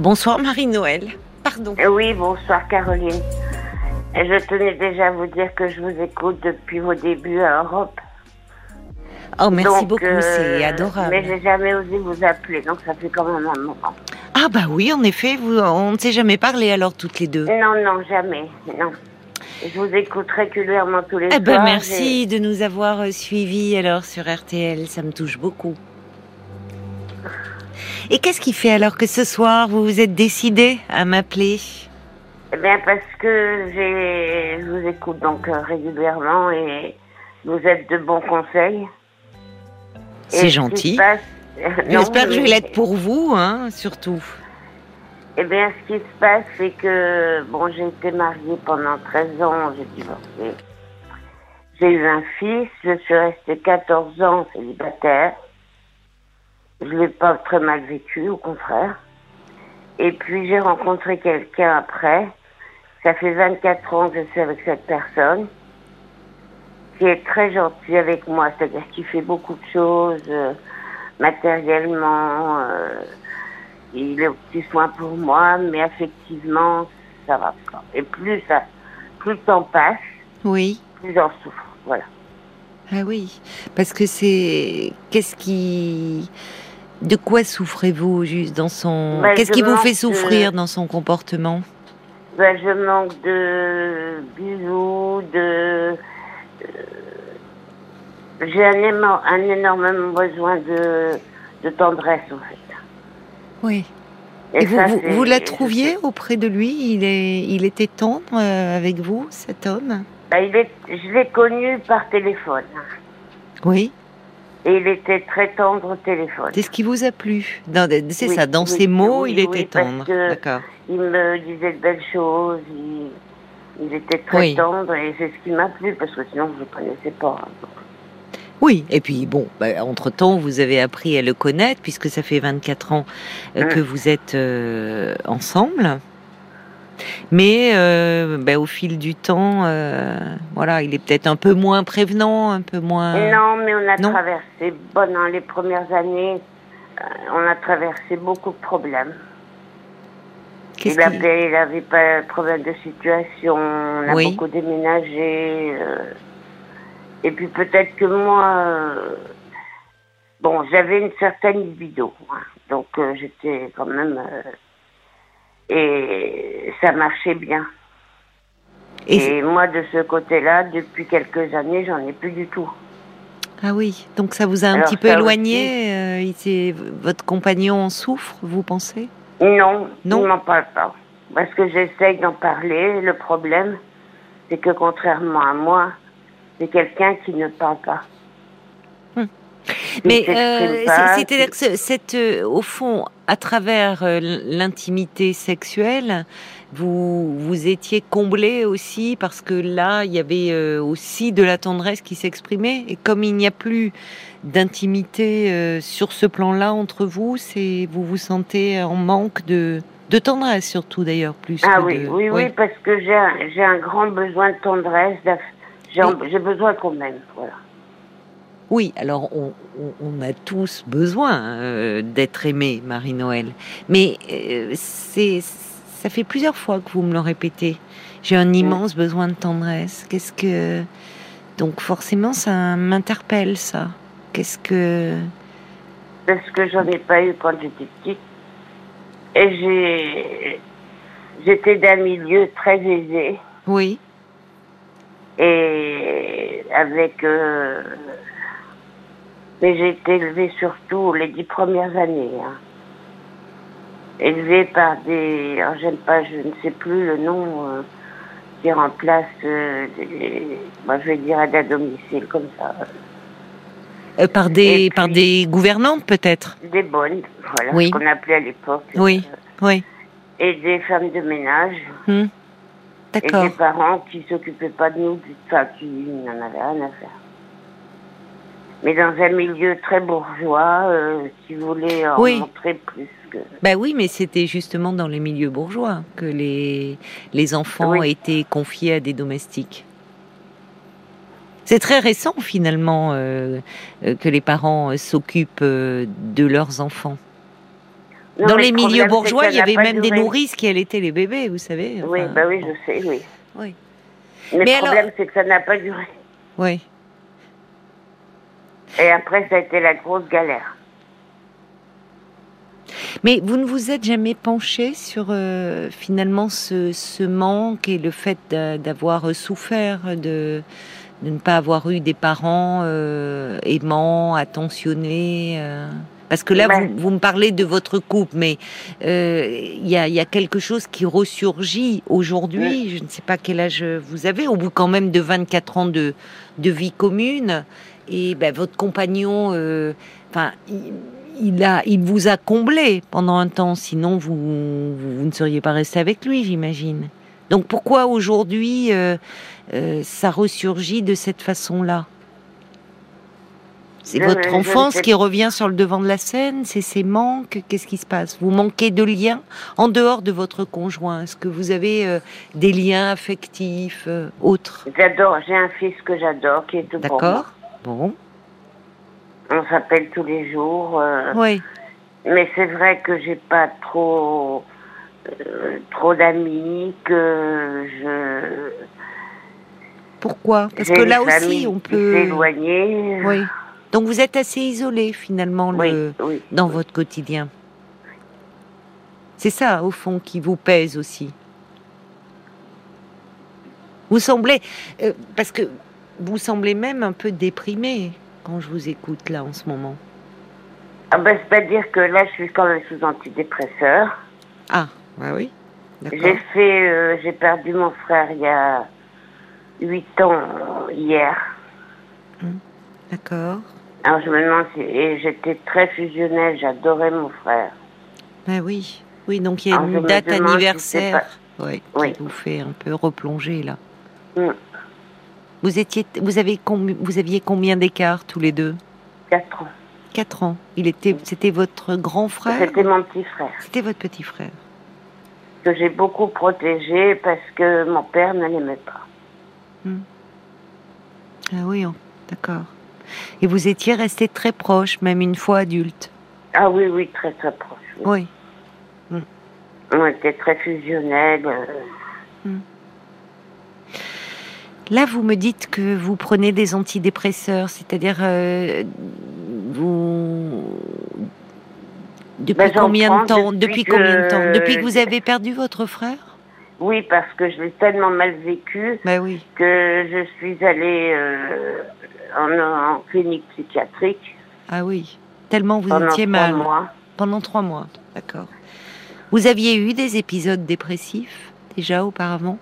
Bonsoir Marie-Noël. Pardon. Euh, Oui, bonsoir Caroline. Je tenais déjà à vous dire que je vous écoute depuis vos débuts à Europe. Oh, merci Donc, beaucoup, euh, c'est adorable. Mais j'ai jamais osé vous appeler, donc ça fait quand même un moment. Ah bah oui, en effet, vous, on ne s'est jamais parlé alors toutes les deux. Non, non, jamais, non. Je vous écoute régulièrement tous les Eh ben soirs. merci de nous avoir euh, suivis alors sur RTL, ça me touche beaucoup. Et qu'est-ce qui fait alors que ce soir vous vous êtes décidé à m'appeler? Eh bien, parce que je vous écoute donc euh, régulièrement et vous êtes de bons conseils. C'est gentil. passe- J'espère que je vais l'être pour vous, hein, surtout. Eh bien, ce qui se passe, c'est que, bon, j'ai été mariée pendant 13 ans, j'ai divorcé. J'ai eu un fils, je suis restée 14 ans célibataire. Je l'ai pas très mal vécu, au contraire. Et puis, j'ai rencontré quelqu'un après. Ça fait 24 ans que je suis avec cette personne, qui est très gentil avec moi, c'est-à-dire qu'il fait beaucoup de choses, euh, matériellement, euh, il est au petit soin pour moi, mais affectivement, ça va pas. Et plus ça, plus le temps passe, Oui. plus j'en souffre. Voilà. Ah oui, parce que c'est qu'est-ce qui de quoi souffrez-vous juste dans son Bah, qu'est-ce qui vous fait de- souffrir dans son comportement? Ben, je manque de bisous, de. euh, J'ai un, émo- un énorme besoin de, de tendresse, en fait. Oui. Et, vous, ça, vous, vous la trouviez auprès de lui? Il est il était tendre euh, avec vous cet homme? Ben, il est, je l'ai connu par téléphone. Oui. Et il était très tendre au téléphone. C'est ce qui vous a plu C'est Oui, ça, dans oui, ses mots, oui, il était tendre. D'accord. Il me disait de belles choses, il, il était très tendre et c'est ce qui m'a plu parce que sinon je ne le connaissais pas. Oui, et puis bon, bah, entre-temps, vous avez appris à le connaître, puisque ça fait 24 ans euh, que vous êtes euh, ensemble. Mais euh, bah, au fil du temps, euh, voilà, il est peut-être un peu moins prévenant, un peu moins... Non, mais on a non. traversé, bon, dans les premières années, euh, on a traversé beaucoup de problèmes. Il qui- avait, il avait pas de problème de situation, on a Oui. beaucoup déménagé. et puis peut-être que moi, bon, j'avais une certaine libido, hein, donc j'étais quand même, et ça marchait bien. Et moi, de ce côté-là, depuis quelques années, j'en ai plus du tout. Ah oui, donc ça vous a un Alors, petit peu éloigné euh, Votre compagnon en souffre, vous pensez? Non, Non. il m'en parle pas. Parce que j'essaye d'en parler. Le problème, c'est que contrairement à moi, c'est quelqu'un qui ne parle pas. Mais euh, c'est-à-dire que ce- cette, euh, au fond, à travers euh, l'intimité sexuelle, vous vous étiez comblé aussi parce que là, il y avait euh, aussi de la tendresse qui s'exprimait. Et comme il n'y a plus d'intimité euh, sur ce plan-là entre vous, c'est vous vous sentez en manque de de tendresse surtout d'ailleurs plus. Ah que oui, de- oui, oui, parce que j'ai un, j'ai un grand besoin de tendresse. j'ai besoin qu'on m'aime, voilà. Oui, alors on, a tous besoin euh, d'être aimé, Marie-Noël. Mais euh, c'est, ça fait plusieurs fois que vous me le répétez. J'ai un immense besoin de tendresse. Qu'est-ce que donc forcément ça m'interpelle ça. Qu'est-ce que Parce que j'en ai pas eu quand j'étais petite. Et j'ai... J'étais d'un milieu très aisé. oui, et avec euh, mais j'ai été élevée surtout les dix premières années hein. élevée par des alors j'aime pas je ne sais plus le nom euh, qui remplace euh, des, moi je vais dire aide à domicile comme ça Euh, par des par des gouvernantes peut-être? des bonnes voilà Oui. ce qu'on appelait à l'époque Oui. Oui. et des femmes de ménage Hmm. et D'accord. des parents qui s'occupaient pas de nous enfin qui n'en avaient rien à faire mais dans un milieu très bourgeois euh, qui voulait en Oui. montrer plus que Bah oui, mais c'était justement dans les milieux bourgeois que les, les enfants Oui. étaient confiés à des domestiques. C'est très récent finalement euh, euh, que les parents euh, s'occupent de leurs enfants. Non, Dans les le milieux bourgeois, il y avait même des nourrices qui allaitaient les bébés, vous savez. Oui, bah oui, je sais, oui. Oui. Mais, Mais le alors- problème, c'est que ça n'a pas duré. Oui. Et après, ça a été la grosse galère. Mais vous ne vous êtes jamais penché sur euh, finalement ce, ce manque et le fait d'a- d'avoir souffert de, de ne pas avoir eu des parents euh, aimants, attentionnés euh, Parce que là, vous, vous me parlez de votre couple, mais euh, il y, a, il y a quelque chose qui ressurgit aujourd'hui. Je ne sais pas quel âge vous avez, au bout quand même de 24 ans de, de vie commune. Et ben, votre compagnon, euh, enfin, il, il a, il vous a comblé pendant un temps, sinon vous, vous, vous ne seriez pas resté avec lui, j'imagine. Donc pourquoi aujourd'hui euh, euh, ça ressurgit de cette façon-là? C'est votre enfance sais qui revient sur le devant de la scène? C'est ses manques? Qu'est-ce qui se passe? Vous manquez de liens en dehors de votre conjoint? Est-ce que vous avez euh, des liens affectifs autres? J'adore, j'ai un fils que j'adore, qui est tout pour moi. D'accord Bon. On s'appelle tous les jours. euh, Oui. Mais c'est vrai que j'ai pas trop euh, trop d'amis, que je Pourquoi? Parce que là aussi, on peut. s'est éloignée. Oui. Donc vous êtes assez isolé finalement oui, le... oui. dans votre quotidien. C'est ça, au fond, qui vous pèse aussi. Vous semblez, euh, parce que vous semblez même un peu déprimé quand je vous écoute là en ce moment. Ah ben, c'est-à-dire que là, je suis quand même sous antidépresseur. Ah, bah oui. J'ai fait, euh, j'ai perdu mon frère il y a huit ans euh, hier. D'accord. Alors je me demande si et j'étais très fusionnelle, j'adorais mon frère. Ah oui, oui, donc il y a Alors, une date si anniversaire ouais, Oui. qui vous fait un peu replonger là. Mm. Vous étiez, vous avez combi- vous aviez combien d'écart tous les deux? Quatre ans. Quatre ans. Il était, c'était votre grand frère? C'était mon petit frère C'était votre petit frère. que j'ai beaucoup protégé parce que mon père ne l'aimait pas. Ah oui, oh, d'accord. Et vous étiez resté très proche, même une fois adulte? Ah oui, oui, très très proche. oui. Oui. On était très fusionnels. euh, Là, vous me dites que vous prenez des antidépresseurs, c'est-à-dire euh, vous. Depuis Ben, combien de temps depuis Depuis que- combien de temps? Depuis que vous avez perdu votre frère? Oui, parce que je l'ai tellement mal vécu Ben oui. que je suis allée euh, en, en clinique psychiatrique Ah oui. Tellement vous pendant étiez trois mal. mois. Pendant trois mois. D'accord. Vous aviez eu des épisodes dépressifs déjà auparavant?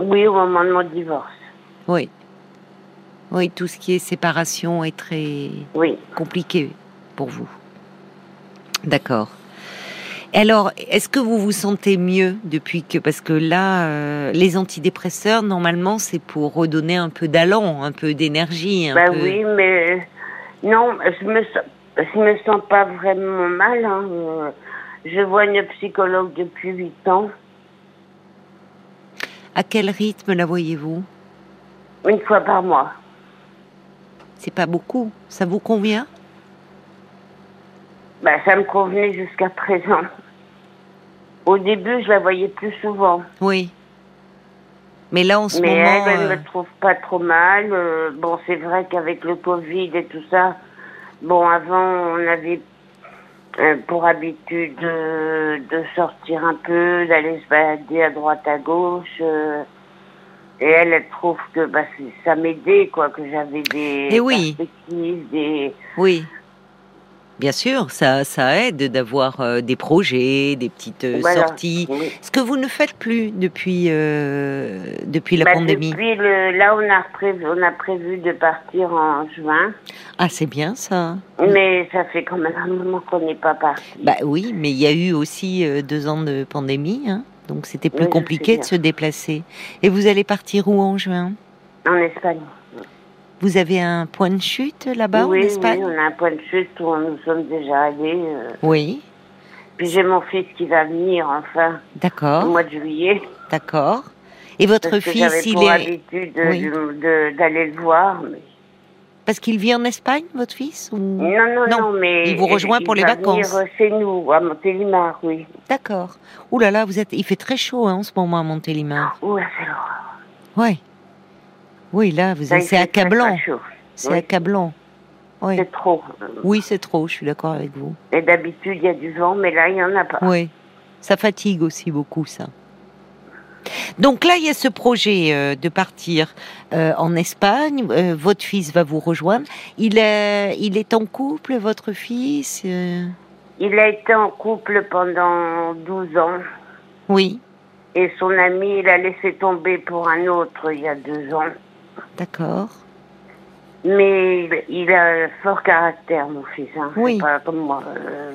Oui, au moment de mon divorce. Oui. Oui, tout ce qui est séparation est très Oui. compliqué pour vous. D'accord. Alors, est-ce que vous vous sentez mieux depuis que parce que là, euh, les antidépresseurs normalement c'est pour redonner un peu d'allant, un peu d'énergie, Bah peu. oui, mais non, je me sens, je me sens pas vraiment mal. hein. Euh, Je vois une psychologue depuis huit ans, À quel rythme la voyez-vous? Une fois par mois. C'est pas beaucoup. Ça vous convient? Bah, ça me convenait jusqu'à présent. Au début, je la voyais plus souvent. Oui. Mais là, en ce Mais moment, elle, elle euh, me trouve pas trop mal. Euh, bon, c'est vrai qu'avec le Covid et tout ça, bon, avant, on avait pour habitude de, de sortir un peu, d'aller se balader à droite à gauche. euh, et elle, elle trouve que bah, ça m'aidait, quoi, que j'avais des oui. perspectives, des... oui. Bien sûr, ça, ça aide d'avoir euh, des projets, des petites euh, Voilà. sorties. Oui. Ce que vous ne faites plus depuis euh, depuis la Bah, pandémie. depuis le, là, on a, prévu, on a prévu de partir en juin, Ah, c'est bien ça. mais ça fait quand même un moment qu'on n'est pas parti. Bah oui, mais il y a eu aussi deux ans de pandémie, hein, donc c'était plus Oui, compliqué de se déplacer. Et vous allez partir où en juin? En Espagne. Vous avez un point de chute là-bas oui, en Espagne oui, on a un point de chute où nous sommes déjà allés. euh. Oui, Puis j'ai mon fils qui va venir, enfin, au d'accord, mois de juillet. d'accord. Et votre Parce que fils, j'avais il pour est habitude de- Oui. de- de- d'aller le voir. Mais... parce qu'il vit en Espagne, votre fils ou... Non, non, Non. non, mais. Il vous rejoint pour les va vacances. venir chez nous, à Montélimar, oui. D'accord. Ouh là là, vous êtes, il fait très chaud hein, en ce moment à Montélimar. Ouh, c'est l'horreur. Ouais. Oui, là, vous c'est accablant. C'est Oui. accablant. Oui. C'est trop. Oui, c'est trop. Je suis d'accord avec vous. Et d'habitude, il y a du vent, mais là, il n'y en a pas. Oui. Ça fatigue aussi beaucoup, ça. Donc là, il y a ce projet euh, de partir euh, en Espagne. Euh, votre fils va vous rejoindre. Il est, il est en couple, votre fils Il a été en couple pendant 12 ans. Oui, Et son ami, il a laissé tomber pour un autre il y a deux ans. D'accord. Mais il, a un fort caractère, mon fils. Hein. Oui. Pas comme moi. Euh,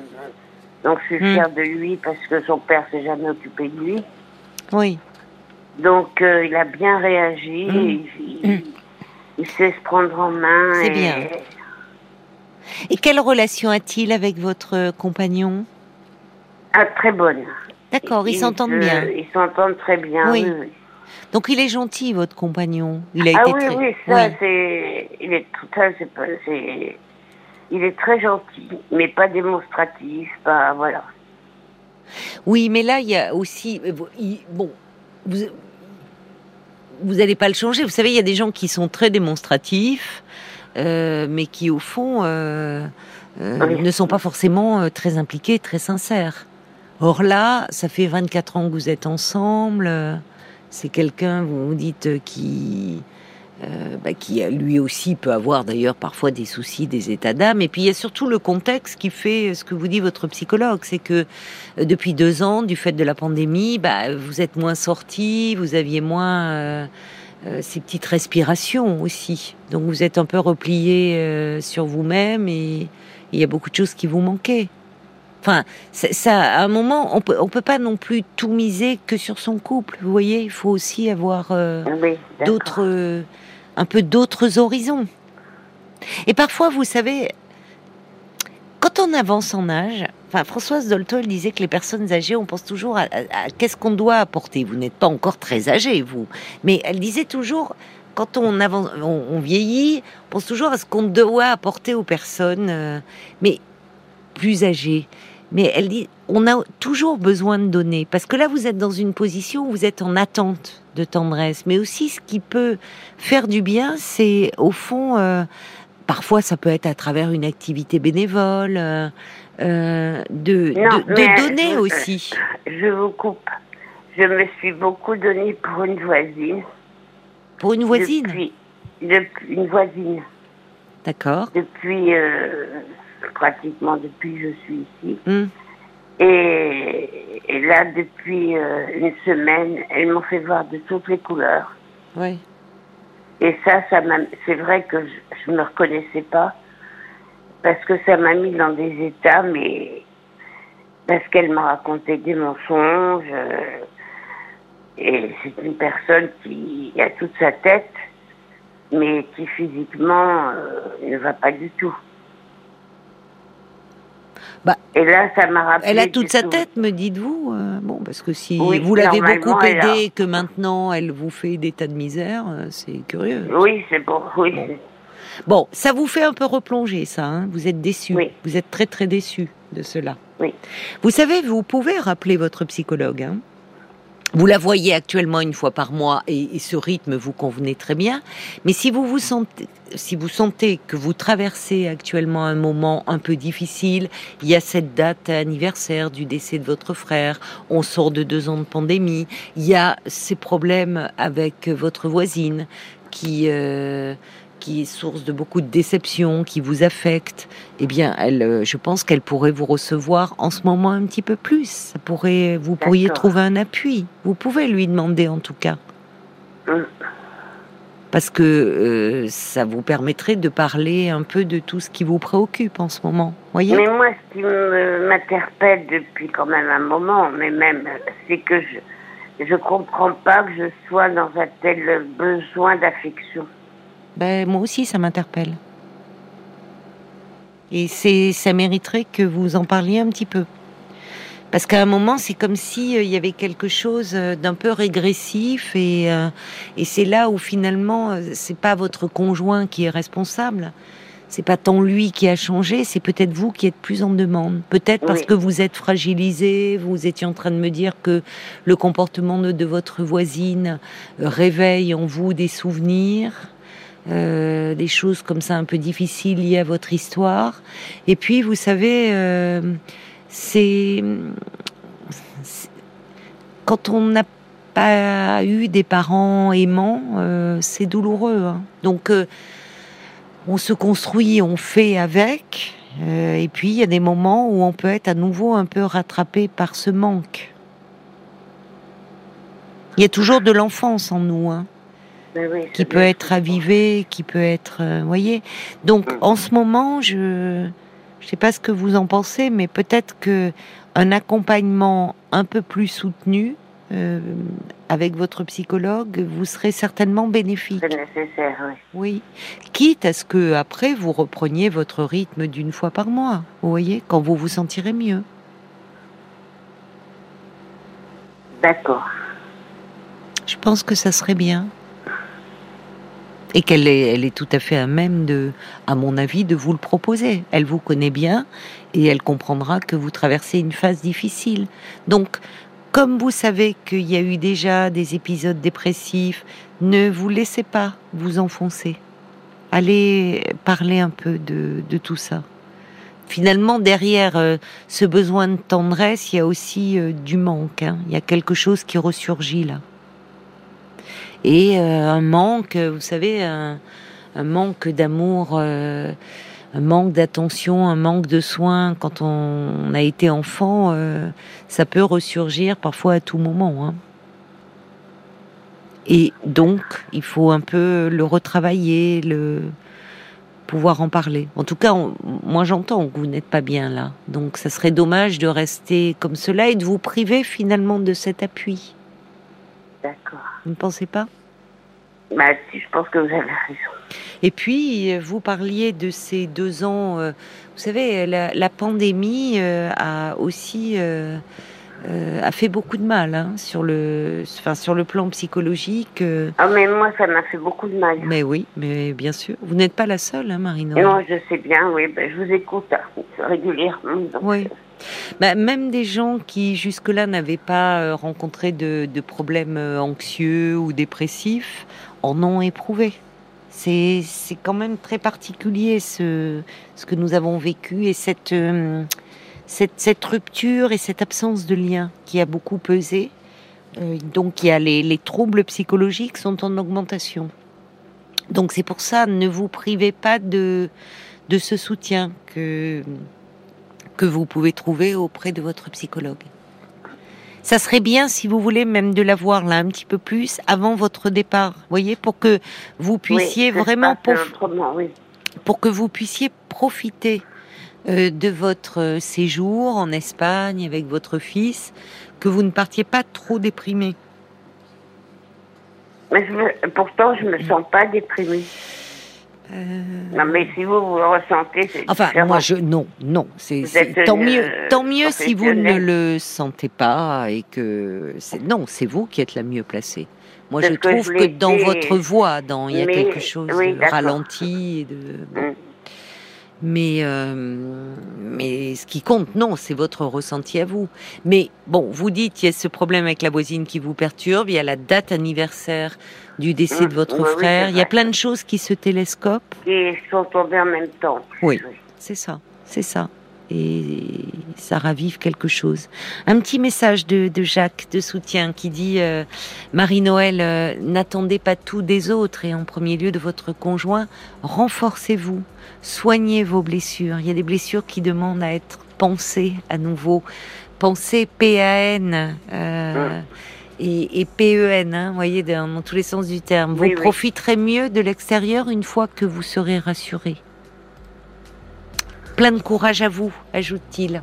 donc je suis Hmm. fière de lui parce que son père s'est jamais occupé de lui. Oui. Donc euh, il a bien réagi. Hmm. Il, il- il sait se prendre en main. C'est et- bien. Et quelle relation a-t-il avec votre compagnon? Ah, très bonne. D'accord, ils s'entendent se- bien. Ils s'entendent très bien. Oui. Oui. Donc il est gentil, votre compagnon. Il a Ah été oui, très. oui, ça, Oui. c'est. Il est tout ça, c'est pas. c'est- Il est très gentil, mais pas démonstratif, pas. Voilà. Oui, mais là, il y a aussi. euh, bon, vous. Vous n'allez pas le changer. Vous savez, il y a des gens qui sont très démonstratifs, euh, mais qui, au fond, euh, euh, Oui. ne sont pas forcément très impliqués, très sincères. Or là, ça fait 24 ans que vous êtes ensemble. C'est quelqu'un, vous vous dites, euh, qui. euh, bah, qui euh, lui aussi peut avoir d'ailleurs parfois des soucis, des états d'âme. Et puis il y a surtout le contexte qui fait ce que vous dit votre psychologue, c'est que depuis deux ans, du fait de la pandémie, bah, vous êtes moins sorti, vous aviez moins ces petites respirations aussi. Donc vous êtes un peu replié sur vous-même et il y a beaucoup de choses qui vous manquaient. Enfin, ça, à un moment, on peut, on peut pas non plus tout miser que sur son couple. Vous voyez, il faut aussi avoir euh, Oui, d'autres, euh, un peu d'autres horizons. Et parfois, vous savez, quand on avance en âge, enfin, Françoise Dolto, elle disait que les personnes âgées, on pense toujours à, à- à qu'est-ce qu'on doit apporter. Vous n'êtes pas encore très âgé, vous, mais elle disait toujours, quand on avance, on, on vieillit, on pense toujours à ce qu'on doit apporter aux personnes, euh, mais plus âgées. Mais elle dit, on a toujours besoin de donner, parce que là, vous êtes dans une position où vous êtes en attente de tendresse, mais aussi ce qui peut faire du bien, c'est au fond, euh, parfois ça peut être à travers une activité bénévole, euh, euh, de, Non, de, de mais, donner euh, aussi. Je vous coupe. Je me suis beaucoup donné pour une voisine. Pour une voisine, Depuis, depuis- une voisine. d'accord Depuis, pratiquement depuis que je suis ici. Hum, Et, et là, depuis euh, une semaine, elles m'ont fait voir de toutes les couleurs. ouais. Et ça, ça c'est vrai que je ne me reconnaissais pas. Parce que ça m'a mis dans des états, mais parce qu'elle m'a raconté des mensonges. euh, et c'est une personne qui a toute sa tête, mais qui physiquement euh, ne va pas du tout. Bah, et là, ça m'a rappelé. Elle a toute sa tête, me dites-vous euh, Bon, parce que si Oui, vous l'avez beaucoup aidée et que maintenant elle vous fait des tas de misère, euh, c'est curieux. Oui, c'est bon. Oui, Bon. Bon, ça vous fait un peu replonger, ça. hein vous êtes déçu. Oui. Vous êtes très très déçu de cela. Oui. Vous savez, vous pouvez rappeler votre psychologue. hein. Vous la voyez actuellement une fois par mois et, ce rythme vous convenait très bien. Mais si vous vous sentez, si vous sentez que vous traversez actuellement un moment un peu difficile, il y a cette date anniversaire du décès de votre frère, on sort de deux ans de pandémie, il y a ces problèmes avec votre voisine qui euh, qui est source de beaucoup de déceptions, qui vous affecte, eh bien, elle, euh, je pense qu'elle pourrait vous recevoir en ce moment un petit peu plus. Ça pourrait, vous pourriez trouver un appui. Vous pouvez lui demander en tout cas, Hum. parce que euh, ça vous permettrait de parler un peu de tout ce qui vous préoccupe en ce moment. Voyez? Mais moi, ce qui m'interpelle depuis quand même un moment, mais même, c'est que je je comprends pas que je sois dans un tel besoin d'affection. Ben, moi aussi, ça m'interpelle. Et c'est, ça mériterait que vous en parliez un petit peu. Parce qu'à un moment, c'est comme si il y avait quelque chose d'un peu régressif et, et c'est là où finalement, c'est pas votre conjoint qui est responsable c'est pas tant lui qui a changé, c'est peut-être vous qui êtes plus en demande. Peut-être parce que vous êtes fragilisé, vous étiez en train de me dire que le comportement de, votre voisine euh, réveille en vous des souvenirs. Euh, des choses comme ça un peu difficiles liées à votre histoire. Et puis, vous savez, euh, c'est quand on n'a pas eu des parents aimants, c'est douloureux. Hein. Donc, on se construit, on fait avec. Euh, et puis il y a des moments où on peut être à nouveau un peu rattrapé par ce manque. Il y a toujours de l'enfance en nous, hein, ben qui peut être ravivé, qui peut être, euh, voyez. Donc mm. en ce moment, je je sais pas ce que vous en pensez, mais peut-être que un accompagnement un peu plus soutenu euh, avec votre psychologue, vous serez certainement bénéfique. C'est nécessaire, oui. Oui. Quitte à ce que après vous repreniez votre rythme d'une fois par mois, vous voyez, quand vous vous sentirez mieux. D'accord. Je pense que ça serait bien. Et qu'elle est, elle est tout à fait à même de, à mon avis, de vous le proposer. Elle vous connaît bien et elle comprendra que vous traversez une phase difficile. Donc, comme vous savez qu'il y a eu déjà des épisodes dépressifs, ne vous laissez pas vous enfoncer. Allez parler un peu de, tout ça. Finalement, derrière euh, ce besoin de tendresse, il y a aussi euh, du manque. Hein. Il y a quelque chose qui ressurgit là. Et euh, un manque, vous savez, un, un manque d'amour un manque d'attention, un manque de soins quand on a été enfant, euh, ça peut ressurgir parfois à tout moment. Hein. Et donc, il faut un peu le retravailler, le pouvoir en parler. En tout cas, moi j'entends que vous n'êtes pas bien là. Donc, ça serait dommage de rester comme cela et de vous priver finalement de cet appui. D'accord. Vous ne pensez pas? Bah, si, je pense que vous avez raison. Et puis, vous parliez de ces deux ans. Euh, vous savez, la, pandémie euh, a aussi euh, a fait beaucoup de mal hein, sur le, enfin, sur le plan psychologique. Ah, mais moi, ça m'a fait beaucoup de mal. Mais oui, mais bien sûr. Vous n'êtes pas la seule, hein, Marine. Non, je sais bien. Oui, ben, je vous écoute hein, régulièrement. Oui. Bah, même des gens qui jusque-là n'avaient pas rencontré de, de, problèmes anxieux ou dépressifs en ont éprouvé. C'est quand même très particulier ce, ce que nous avons vécu et cette, euh, cette, cette, rupture et cette absence de lien qui a beaucoup pesé. Euh, donc il y a les, les, troubles psychologiques sont en augmentation. Donc c'est pour ça, ne vous privez pas de, de ce soutien que, que vous pouvez trouver auprès de votre psychologue. Ça serait bien, si vous voulez, même de l'avoir là un petit peu plus avant votre départ, voyez, pour que vous puissiez vraiment pour, pour que vous puissiez profiter euh, de votre séjour en Espagne avec votre fils, que vous ne partiez pas trop déprimé. Mais pourtant, je me sens pas déprimée. Euh, non, mais si vous, vous le ressentez, c'est Enfin, moi, je non, non. C'est tant mieux, euh, tant mieux si vous ne le sentez pas et que non, c'est vous qui êtes la mieux placée. Moi, je trouve que, dans votre voix, dans il y a quelque chose de ralenti, de. Mm. Mais, euh, mais ce qui compte, non, c'est votre ressenti à vous. Mais bon, vous dites, il y a ce problème avec la voisine qui vous perturbe, il y a la date anniversaire du décès de votre frère, il y a plein de choses qui se télescopent. Qui sont tombées en même temps. Oui, c'est ça, c'est ça. Et ça ravive quelque chose. Un petit message de, Jacques de soutien qui dit euh, Marie-Noël, euh, n'attendez pas tout des autres et en premier lieu de votre conjoint, renforcez-vous soignez vos blessures. Il y a des blessures qui demandent à être pensées à nouveau. Pensez P-A-N euh, et, et P-E-N, hein, vous voyez, dans, tous les sens du terme. Vous profiterez mieux de l'extérieur une fois que vous serez rassuré. Plein de courage à vous, ajoute-t-il.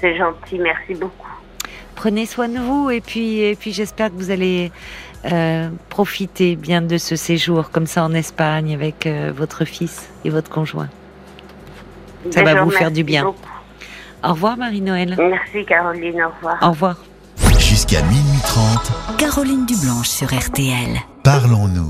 C'est gentil, merci beaucoup. Prenez soin de vous et puis, et puis j'espère que vous allez euh, profiter bien de ce séjour comme ça en Espagne avec euh, votre fils et votre conjoint. Ça va vous faire du bien. Au revoir Marie-Noël. Merci Caroline, au revoir. Au revoir. Jusqu'à minuit 30, Caroline Dublanche sur RTL. parlons-nous.